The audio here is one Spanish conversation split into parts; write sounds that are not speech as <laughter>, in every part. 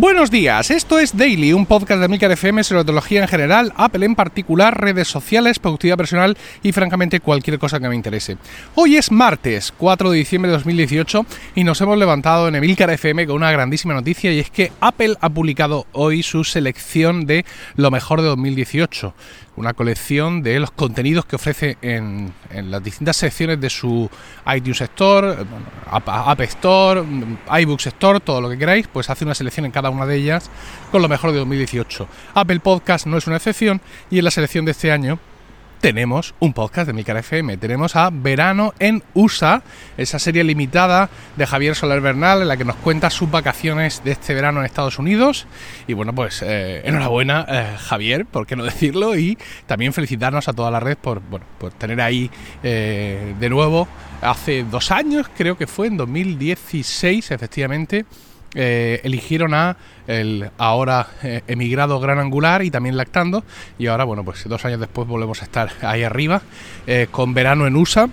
Buenos días, esto es Daily, un podcast de Milcar FM sobre tecnología en general, Apple en particular, redes sociales, productividad personal y francamente cualquier cosa que me interese. Hoy es martes 4 de diciembre de 2018 y nos hemos levantado en Emilcar FM con una grandísima noticia y es que Apple ha publicado hoy su selección de lo mejor de 2018 una colección de los contenidos que ofrece en, las distintas secciones de su iTunes Store, App, Store, iBooks Store, todo lo que queráis, pues hace una selección en cada una de ellas con lo mejor de 2018. Apple Podcast no es una excepción y en la selección de este año tenemos un podcast de Milcar FM. Tenemos a Verano en USA, esa serie limitada de Javier Soler Bernal en la que nos cuenta sus vacaciones de este verano en Estados Unidos. Y bueno, pues eh, enhorabuena, eh, Javier, por qué no decirlo, y también felicitarnos a toda la red por, tener ahí eh, de nuevo hace dos años, creo que fue en 2016, efectivamente eh, eligieron a el ahora eh, emigrado Gran Angular y también Lactando. Y ahora bueno pues dos años después volvemos a estar ahí arriba eh, con verano en USA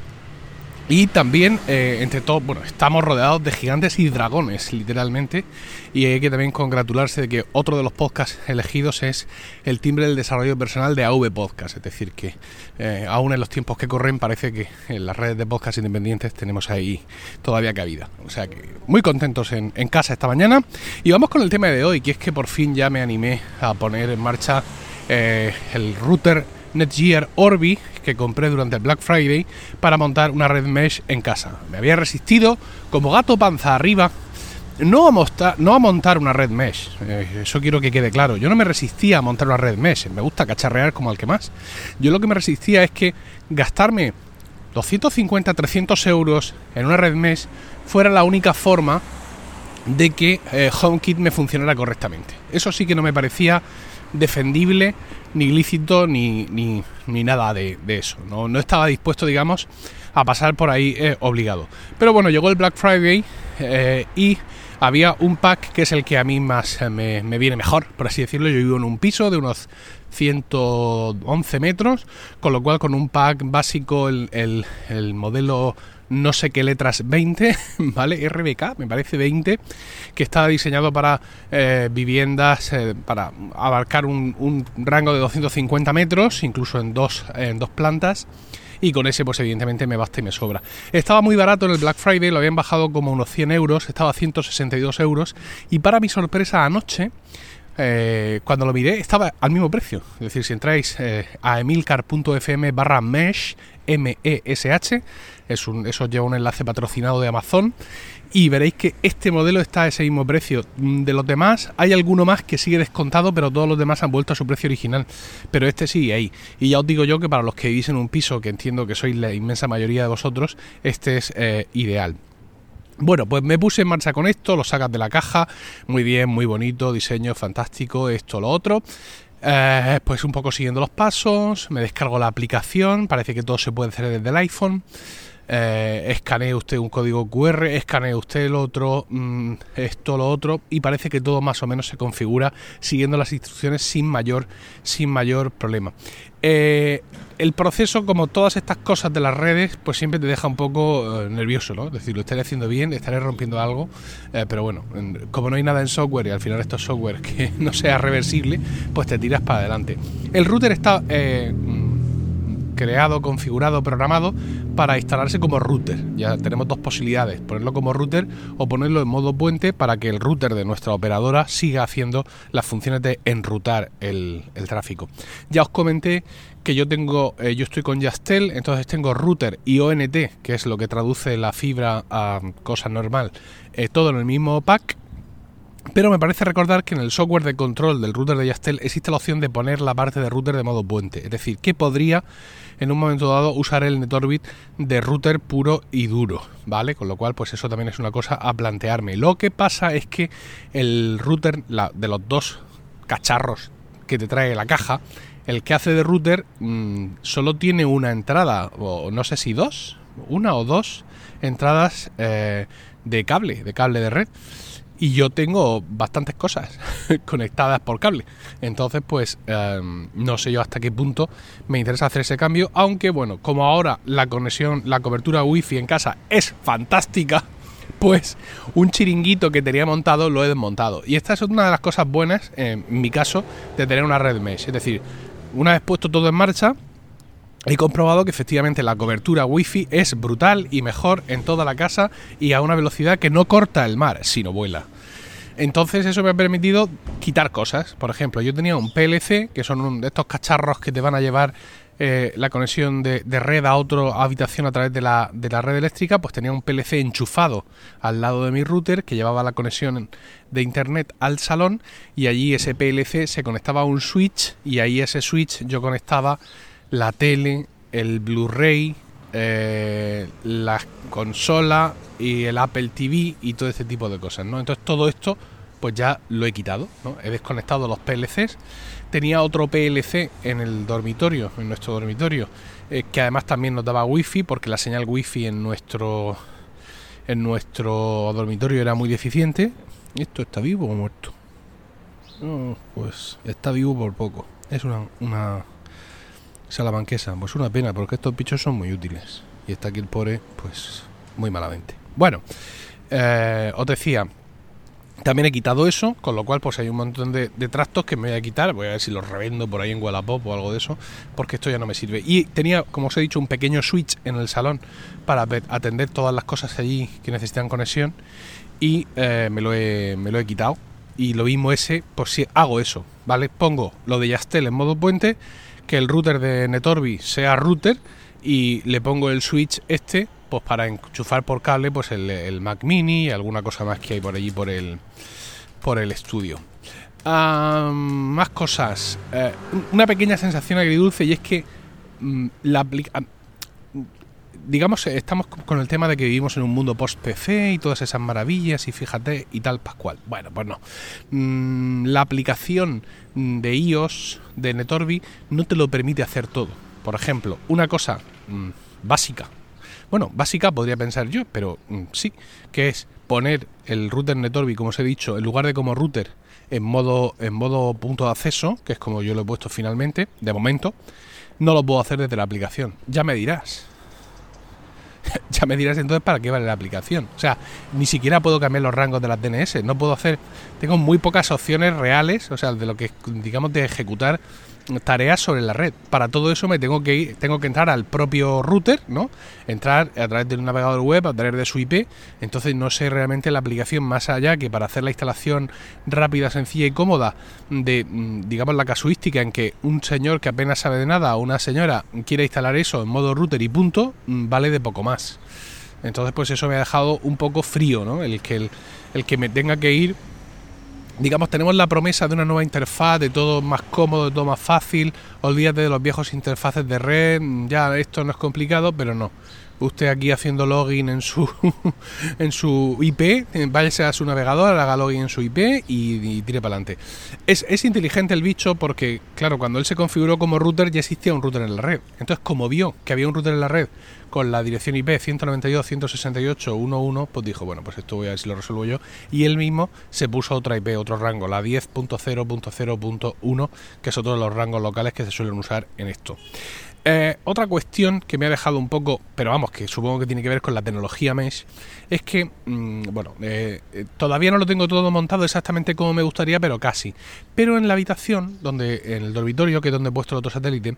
y también, eh, entre todo, bueno, estamos rodeados de gigantes y dragones, literalmente. Y hay que también congratularse de que otro de los podcasts elegidos es el timbre del desarrollo personal de AV Podcast. Es decir, que eh, aún en los tiempos que corren parece que en las redes de podcast independientes tenemos ahí todavía cabida. O sea que muy contentos en, en casa esta mañana. Y vamos con el tema de hoy, que es que por fin ya me animé a poner en marcha eh, el router Netgear Orbi que compré durante el Black Friday para montar una red mesh en casa. Me había resistido como gato panza arriba no a, montar, no a montar una red mesh, eh, eso quiero que quede claro. Yo no me resistía a montar una red mesh, me gusta cacharrear como al que más. Yo lo que me resistía es que gastarme 250, 300 euros en una red mesh fuera la única forma de que eh, HomeKit me funcionara correctamente. Eso sí que no me parecía defendible, ni lícito, ni, ni, ni nada de, eso. No, no, estaba dispuesto, digamos, a pasar por ahí eh, obligado. Pero bueno, llegó el Black Friday eh, y había un pack que es el que a mí más eh, me, me, viene mejor, por así decirlo. Yo vivo en un piso de unos 111 metros, con lo cual con un pack básico el, el, el modelo no sé qué letras 20, <laughs> ¿vale? RBK, me parece 20, que está diseñado para eh, viviendas, eh, para abarcar un, rango de 250 metros, incluso en dos, en dos plantas. Y con ese, pues evidentemente me basta y me sobra. Estaba muy barato en el Black Friday, lo habían bajado como unos 100 euros, estaba a 162 euros. Y para mi sorpresa, anoche eh, cuando lo miré estaba al mismo precio. Es decir, si entráis a emilcar.fm barra mesh, M-E-S-H, es un, eso lleva un enlace patrocinado de Amazon y veréis que este modelo está a ese mismo precio. Mm, de los demás hay alguno más que sigue descontado, pero todos los demás han vuelto a su precio original. Pero este sigue ahí. Y ya os digo yo que para los que vivís en un piso, que entiendo que sois la inmensa mayoría de vosotros, este es eh, ideal. Bueno, pues me puse en marcha con esto, lo sacas de la caja, muy bien, muy bonito, diseño fantástico, esto, lo otro. Eh, pues un poco siguiendo los pasos, me descargo la aplicación, parece que todo se puede hacer desde el iPhone. Eh, escanee usted un código QR, escanee usted el otro, mmm, esto, lo otro, y parece que todo más o menos se configura siguiendo las instrucciones sin mayor, sin mayor problema. Eh, el proceso, como todas estas cosas de las redes, pues siempre te deja un poco eh, nervioso, ¿no? Es decir, lo estaré haciendo bien, estaré rompiendo algo, eh, pero bueno, como no hay nada en software y al final esto es software <laughs> que no sea reversible, pues te tiras para adelante. El router está creado, configurado, programado para instalarse como router. Ya tenemos dos posibilidades, ponerlo como router o ponerlo en modo puente para que el router de nuestra operadora siga haciendo las funciones de enrutar el, tráfico. Ya os comenté que yo tengo, eh, yo estoy con Yastel, entonces tengo router y ONT, que es lo que traduce la fibra a cosa normal, eh, todo en el mismo pack pero me parece recordar que en el software de control del router de Yastel existe la opción de poner la parte de router de modo puente. Es decir, que podría en un momento dado usar el NetOrbit de router puro y duro, ¿vale? Con lo cual, pues eso también es una cosa a plantearme. Lo que pasa es que el router la, de los dos cacharros que te trae la caja, el que hace de router mmm, solo tiene una entrada, o no sé si dos, una o dos entradas eh, de cable, de cable de red y yo tengo bastantes cosas <laughs> conectadas por cable. Entonces, pues eh, no sé yo hasta qué punto me interesa hacer ese cambio, aunque bueno, como ahora la conexión, la cobertura wifi en casa es fantástica, <laughs> Pues un chiringuito que tenía montado lo he desmontado. Y esta es una de las cosas buenas, en mi caso, de tener una red mesh. Es decir, una vez puesto todo en marcha, he comprobado que efectivamente la cobertura wifi es brutal y mejor en toda la casa y a una velocidad que no corta el mar, sino vuela. Entonces eso me ha permitido quitar cosas. Por ejemplo, yo tenía un PLC, que son de estos cacharros que te van a llevar eh, la conexión de, red a otra habitación a través de la, de la, red eléctrica, pues tenía un PLC enchufado al lado de mi router que llevaba la conexión de internet al salón y allí ese PLC se conectaba a un switch y ahí ese switch yo conectaba la tele, el Blu-ray, eh, la consola y el Apple TV y todo este tipo de cosas, ¿no? Entonces todo esto pues ya lo he quitado, ¿no? He desconectado los PLCs. Tenía otro PLC en el dormitorio, en nuestro dormitorio, eh, que además también nos daba wifi porque la señal wifi en nuestro en nuestro dormitorio era muy deficiente. ¿Esto está vivo o muerto? pues está vivo por poco. Es una, una salamanquesa. Pues una pena, porque estos bichos son muy útiles. Y está aquí el pobre, pues muy malamente. Bueno, eh, os decía, también he quitado eso, con lo cual pues hay un montón de, trastos que me voy a quitar. Voy a ver si los revendo por ahí en Wallapop o algo de eso, porque esto ya no me sirve. Y tenía, como os he dicho, un pequeño switch en el salón para atender todas las cosas allí que necesitan conexión y eh, me, lo he, me lo he quitado. Y lo mismo ese, por si hago eso, ¿vale? Pongo lo de Yastel en modo puente, que el router de Netorbi sea router y le pongo el switch este pues para enchufar por cable pues el, Mac Mini y alguna cosa más que hay por allí por el por el estudio. más cosas. Eh, una pequeña sensación agridulce y es que mm, la digamos, estamos con el tema de que vivimos en un mundo post-PC y todas esas maravillas y fíjate y tal Pascual. Bueno, pues no. Mm, la aplicación de iOS de Netorbi no te lo permite hacer todo. Por ejemplo, una cosa mm, básica bueno, básica podría pensar yo, pero mm, sí, que es poner el router Netorbi, como os he dicho, en lugar de como router en modo, en modo punto de acceso, que es como yo lo he puesto finalmente, de momento, no lo puedo hacer desde la aplicación. Ya me dirás. Ya me dirás entonces para qué vale la aplicación. O sea, ni siquiera puedo cambiar los rangos de las DNS. No puedo hacer. Tengo muy pocas opciones reales, o sea, de lo que digamos de ejecutar tareas sobre la red. Para todo eso me tengo que ir, tengo que entrar al propio router, ¿no? Entrar a través de un navegador web, a través de su IP. Entonces no sé realmente la aplicación más allá que para hacer la instalación rápida, sencilla y cómoda de, mm, digamos, la casuística en que un señor que apenas sabe de nada o una señora quiere instalar eso en modo router y punto, mm, vale de poco más. Entonces pues eso me ha dejado un poco frío, ¿no? El que, el que me tenga que ir digamos, tenemos la promesa de una nueva interfaz, de todo más cómodo, de todo más fácil. Olvídate de los viejos interfaces de red, ya esto no es complicado, pero no. Usted aquí haciendo login en su <laughs> en su IP, váyase a su navegador, haga login en su IP y, tire para adelante. Es, es inteligente el bicho porque, claro, cuando él se configuró como router ya existía un router en la red. Entonces, como vio que había un router en la red con la dirección IP 192.168.1.1, pues dijo, bueno, pues esto voy a ver si lo resuelvo yo. Y él mismo se puso otra IP, otro rango, la 10.0.0.1, que es otro de los rangos locales que se suelen usar en esto. Eh, otra cuestión que me ha dejado un poco, pero vamos, que supongo que tiene que ver con la tecnología Mesh, es que, mm, bueno, eh, eh, todavía no lo tengo todo montado exactamente como me gustaría, pero casi. Pero en la habitación, donde en el dormitorio, que es donde he puesto el otro satélite,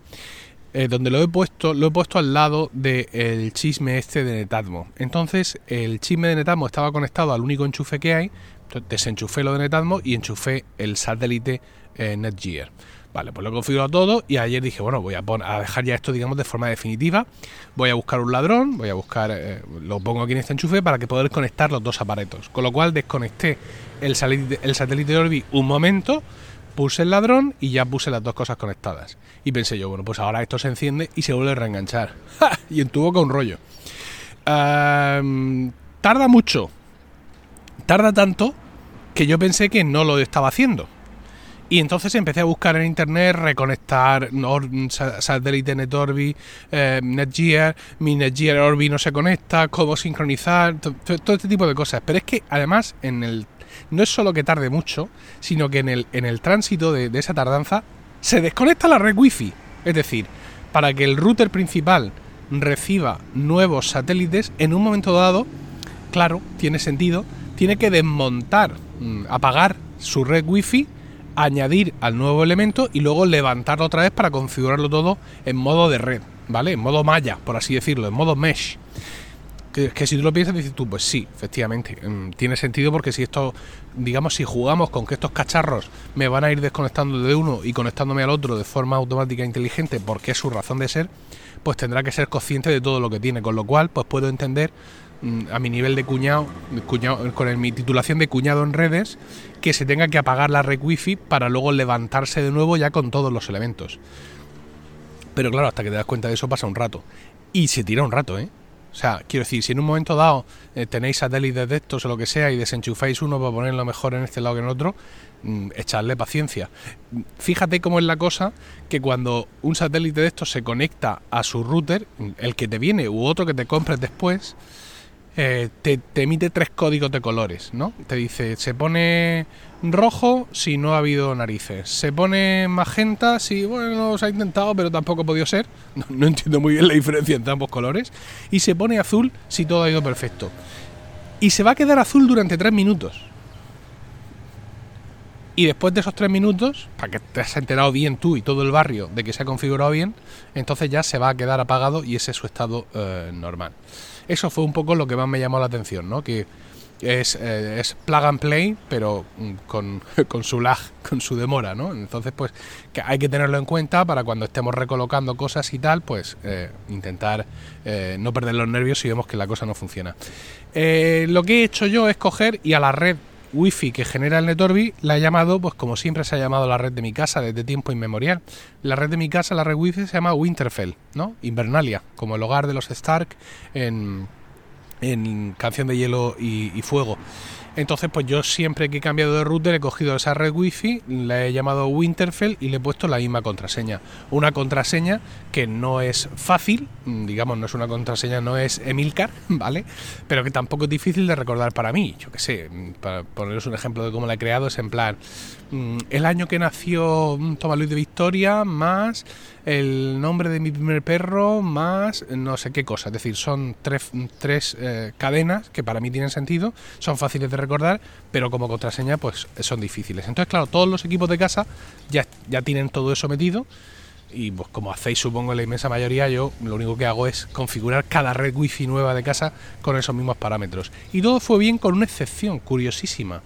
donde lo he puesto, lo he puesto al lado del chisme este de Netatmo. Entonces, el chisme de Netatmo estaba conectado al único enchufe que hay, desenchufé lo de Netatmo y enchufé el satélite Netgear. Vale, pues lo he configurado todo y ayer dije, bueno, voy a, a dejar ya esto, digamos, de forma definitiva. Voy a buscar un ladrón, voy a buscar, eh, lo pongo aquí en este enchufe para que poder conectar los dos aparatos. Con lo cual desconecté el el satélite Orbi un momento, puse el ladrón y ya puse las dos cosas conectadas. Y pensé yo, bueno, pues ahora esto se enciende y se vuelve a reenganchar. <laughs> Y entuvo con un rollo. tarda mucho. Tarda tanto que yo pensé que no lo estaba haciendo. Y entonces empecé a buscar en internet, reconectar satélite NetOrbi, eh, Netgear, mi Netgear Orbi no se conecta, cómo sincronizar, todo este tipo de cosas. Pero es que además en el no es solo que tarde mucho, sino que en el, en el tránsito de, esa tardanza se desconecta la red wifi. Es decir, para que el router principal reciba nuevos satélites, en un momento dado claro, tiene sentido, tiene que desmontar, mm, apagar su red wifi, añadir al nuevo elemento y luego levantarlo otra vez para configurarlo todo en modo de red, ¿vale? En modo malla, por así decirlo, en modo mesh. Que, si tú lo piensas, dices tú, pues sí, efectivamente, mm, tiene sentido porque si esto, digamos, si jugamos con que estos cacharros me van a ir desconectando de uno y conectándome al otro de forma automática e inteligente porque es su razón de ser, pues tendrá que ser consciente de todo lo que tiene, con lo cual, pues puedo entender a mi nivel de cuñado, con mi titulación de cuñado en redes, que se tenga que apagar la red wifi para luego levantarse de nuevo ya con todos los elementos. Pero claro, hasta que te das cuenta de eso pasa un rato. Y se tira un rato, ¿eh? O sea, quiero decir, si en un momento dado eh, tenéis satélites de estos o lo que sea y desenchufáis uno para ponerlo mejor en este lado que en otro, mm, echadle paciencia. Fíjate cómo es la cosa que cuando un satélite de estos se conecta a su router, el que te viene u otro que te compres después, eh, te, emite tres códigos de colores, ¿no? Te dice, se pone rojo si no ha habido narices, se pone magenta si, bueno, se ha intentado pero tampoco ha podido ser, <laughs> no, entiendo muy bien la diferencia entre ambos colores, y se pone azul si todo ha ido perfecto. Y se va a quedar azul durante tres minutos. Y después de esos tres minutos, para que te has enterado bien tú y todo el barrio de que se ha configurado bien, entonces ya se va a quedar apagado y ese es su estado eh, normal. Eso fue un poco lo que más me llamó la atención, ¿no? Que es, eh, es plug and play, pero mm, con, <laughs> con, su lag, con su demora, ¿no? Entonces, pues que hay que tenerlo en cuenta para cuando estemos recolocando cosas y tal, pues eh, intentar eh, no perder los nervios si vemos que la cosa no funciona. lo que he hecho yo es coger y a la red wifi que genera el Netorbi la he llamado, pues como siempre se ha llamado la red de mi casa desde tiempo inmemorial. La red de mi casa, la red wifi se llama Winterfell, ¿no? Invernalia, como el hogar de los Stark en, en Canción de Hielo y Fuego. Entonces, pues yo siempre que he cambiado de router he cogido esa red wifi, la he llamado Winterfell y le he puesto la misma contraseña. Una contraseña que no es fácil, mm, digamos, no es una contraseña, no es Emilcar, <laughs> ¿vale? Pero que tampoco es difícil de recordar para mí. Yo qué sé, mm, para poneros un ejemplo de cómo la he creado, es en plan, mm, el año que nació Tomás Luis de Victoria, más el nombre de mi primer perro, más no sé qué cosa. Es decir, son tres, tres eh, cadenas que para mí tienen sentido, son fáciles de recordar pero como contraseña pues son difíciles. Entonces, claro, todos los equipos de casa ya, ya tienen todo eso metido y pues como hacéis supongo la inmensa mayoría, yo lo único que hago es configurar cada red wifi nueva de casa con esos mismos parámetros. Y todo fue bien con una excepción curiosísima,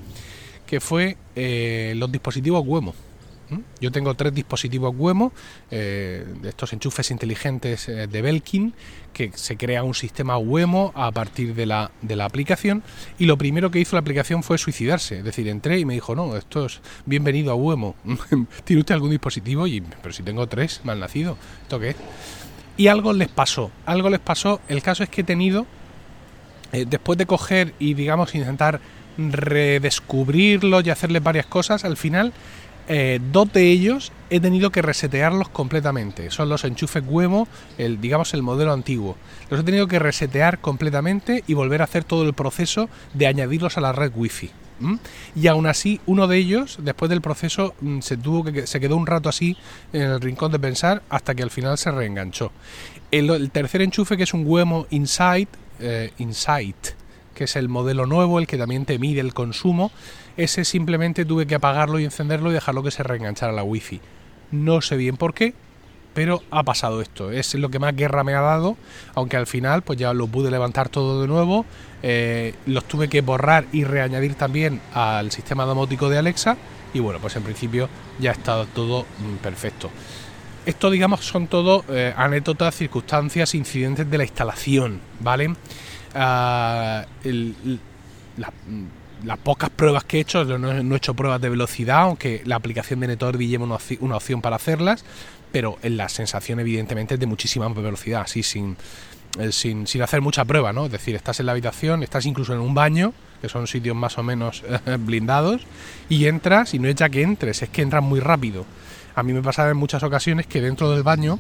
que fue eh, los dispositivos Wemo. Yo tengo tres dispositivos Wemo, eh, estos enchufes inteligentes eh, de Belkin, que se crea un sistema Wemo a partir de la, de la aplicación. Y lo primero que hizo la aplicación fue suicidarse. Es decir, entré y me dijo, no, esto es bienvenido a Wemo. <laughs> ¿Tiene usted algún dispositivo? Y, pero si tengo tres, mal nacido. ¿Esto qué es? Y algo les pasó. Algo les pasó. El caso es que he tenido, eh, después de coger y, digamos, intentar redescubrirlo y hacerles varias cosas, al final eh, dos de ellos he tenido que resetearlos completamente. Son los enchufes huevo, el, digamos el modelo antiguo. Los he tenido que resetear completamente y volver a hacer todo el proceso de añadirlos a la red wifi. Y aún así, uno de ellos, después del proceso, mm, se tuvo que se quedó un rato así en el rincón de pensar hasta que al final se reenganchó. El, tercer enchufe, que es un Wemo Insight, eh, que es el modelo nuevo, el que también te mide el consumo, ese simplemente tuve que apagarlo y encenderlo y dejarlo que se reenganchara la wifi. No sé bien por qué, pero ha pasado esto. Es lo que más guerra me ha dado, aunque al final pues ya lo pude levantar todo de nuevo. Eh, los tuve que borrar y reañadir también al sistema domótico de Alexa. Y bueno, pues en principio ya estado todo mm, perfecto. Esto, digamos, son todo eh, anécdotas, circunstancias, incidentes de la instalación, ¿vale? Ah, la, las pocas pruebas que he hecho, no, he hecho pruebas de velocidad, aunque la aplicación de Netorbi lleva una, opción para hacerlas, pero la sensación evidentemente es de muchísima velocidad, así eh, sin, sin, hacer mucha prueba, ¿no? Es decir, estás en la habitación, estás incluso en un baño, que son sitios más o menos <laughs> blindados, y entras y no es ya que entres, es que entras muy rápido. A mí me pasaba en muchas ocasiones que dentro del baño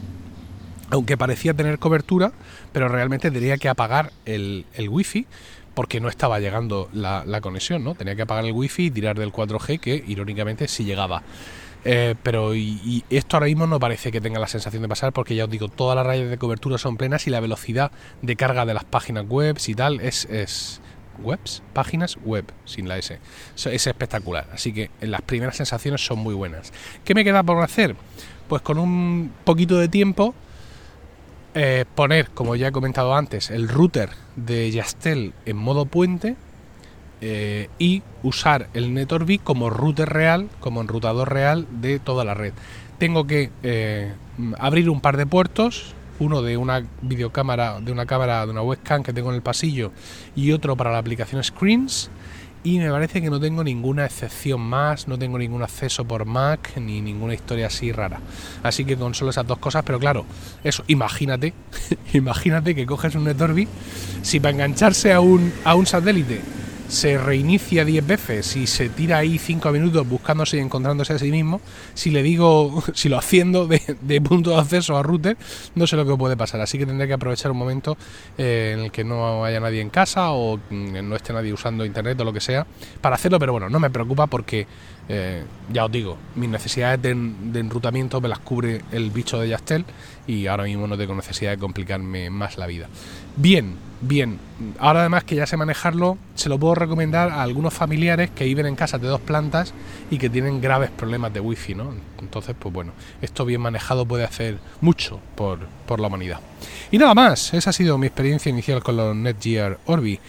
aunque parecía tener cobertura, pero realmente tenía que apagar el, el wifi porque no estaba llegando la, conexión, ¿no? Tenía que apagar el wifi y tirar del 4G, que irónicamente sí llegaba. Eh, pero y, esto ahora mismo no parece que tenga la sensación de pasar porque ya os digo, todas las rayas de cobertura son plenas y la velocidad de carga de las páginas web y tal es, es webs, páginas web, sin la S. Es espectacular, así que las primeras sensaciones son muy buenas. ¿Qué me queda por hacer? Pues con un poquito de tiempo eh, poner, como ya he comentado antes, el router de Yastel en modo puente eh, y usar el NetOrbi como router real, como enrutador real de toda la red. Tengo que eh, abrir un par de puertos, uno de una videocámara, de una cámara, de una webcam que tengo en el pasillo y otro para la aplicación Screens. Y me parece que no tengo ninguna excepción más, no tengo ningún acceso por Mac ni ninguna historia así rara. Así que con solo esas dos cosas, pero claro, eso, imagínate, <laughs> imagínate que coges un NetOrbi, si para engancharse a un, a un satélite se reinicia 10 veces y se tira ahí 5 minutos buscándose y encontrándose a sí mismo, si le digo, <laughs> si lo haciendo de, punto de acceso a router, no sé lo que puede pasar. Así que tendré que aprovechar un momento eh, en el que no haya nadie en casa o mm, no esté nadie usando internet o lo que sea para hacerlo, pero bueno, no me preocupa porque eh, ya os digo, mis necesidades de, de, enrutamiento me las cubre el bicho de Yastel y ahora mismo no tengo necesidad de complicarme más la vida. Bien, bien. Ahora además que ya sé manejarlo, se lo puedo recomendar a algunos familiares que viven en casas de dos plantas y que tienen graves problemas de wifi, ¿no? Entonces, pues bueno, esto bien manejado puede hacer mucho por, por la humanidad. Y nada más, esa ha sido mi experiencia inicial con los Netgear Orbi.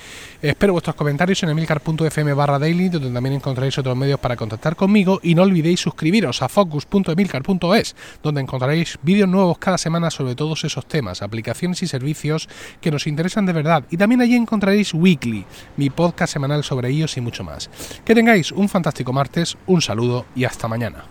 Espero vuestros comentarios en emilcar.fm barra daily, donde también encontraréis otros medios para contactar conmigo y no olvidéis suscribiros a focus.emilcar.es, donde encontraréis vídeos nuevos cada semana sobre todos esos temas, aplicaciones y servicios que nos interesan de verdad. Y también allí encontraréis Weekly, mi podcast semanal sobre ellos y mucho más. Que tengáis un fantástico martes, un saludo y hasta mañana.